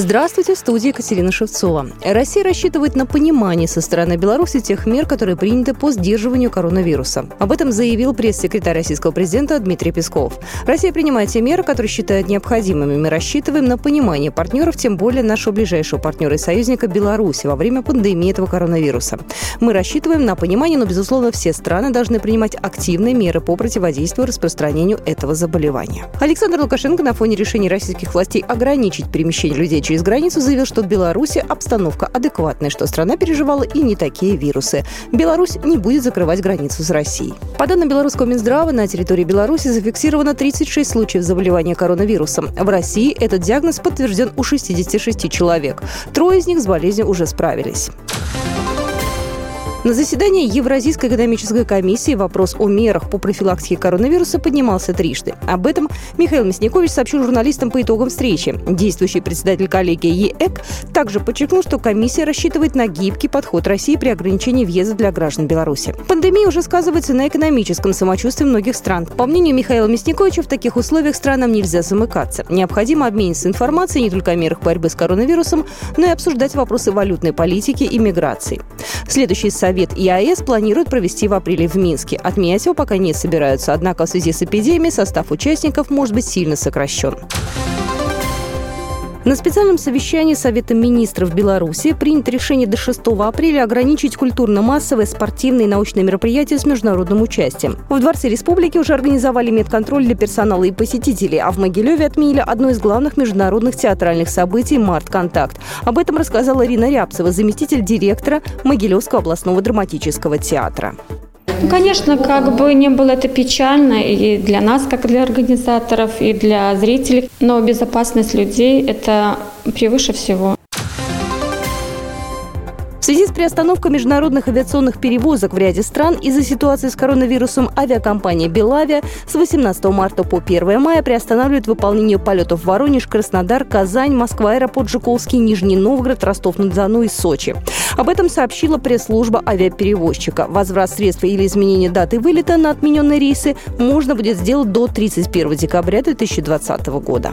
Здравствуйте, в студии Екатерина Шевцова. Россия рассчитывает на понимание со стороны Беларуси тех мер, которые приняты по сдерживанию коронавируса. Об этом заявил пресс-секретарь российского президента Дмитрий Песков. Россия принимает те меры, которые считает необходимыми. Мы рассчитываем на понимание партнеров, тем более нашего ближайшего партнера и союзника Беларуси во время пандемии этого коронавируса. Мы рассчитываем на понимание, но, безусловно, все страны должны принимать активные меры по противодействию распространению этого заболевания. Александр Лукашенко на фоне решения российских властей ограничить перемещение людей через границу заявил, что в Беларуси обстановка адекватная, что страна переживала и не такие вирусы. Беларусь не будет закрывать границу с Россией. По данным белорусского Минздрава, на территории Беларуси зафиксировано 36 случаев заболевания коронавирусом. В России этот диагноз подтвержден у 66 человек. Трое из них с болезнью уже справились. На заседании Евразийской экономической комиссии вопрос о мерах по профилактике коронавируса поднимался трижды. Об этом Михаил Мясникович сообщил журналистам по итогам встречи. Действующий председатель коллегии ЕЭК также подчеркнул, что комиссия рассчитывает на гибкий подход России при ограничении въезда для граждан Беларуси. Пандемия уже сказывается на экономическом самочувствии многих стран. По мнению Михаила Мясниковича, в таких условиях странам нельзя замыкаться. Необходимо обмениться информацией не только о мерах борьбы с коронавирусом, но и обсуждать вопросы валютной политики и миграции. Следующий совет ИАЭС планирует провести в апреле в Минске. Отменять его пока не собираются, однако в связи с эпидемией состав участников может быть сильно сокращен. На специальном совещании Совета министров Беларуси принято решение до 6 апреля ограничить культурно-массовые, спортивные и научные мероприятия с международным участием. В Дворце Республики уже организовали медконтроль для персонала и посетителей, а в Могилеве отменили одно из главных международных театральных событий «Март-контакт». Об этом рассказала Ирина Рябцева, заместитель директора Могилевского областного драматического театра. Ну, конечно, как бы не было это печально и для нас, как для организаторов, и для зрителей, но безопасность людей – это превыше всего. Связи с приостановкой международных авиационных перевозок в ряде стран из-за ситуации с коронавирусом авиакомпания «Белавиа» с 18 марта по 1 мая приостанавливает выполнение полетов в Воронеж, Краснодар, Казань, Москва, аэропорт Жуковский, Нижний Новгород, Ростов-на-Дону и Сочи. Об этом сообщила пресс-служба авиаперевозчика. Возврат средств или изменение даты вылета на отмененные рейсы можно будет сделать до 31 декабря 2020 года.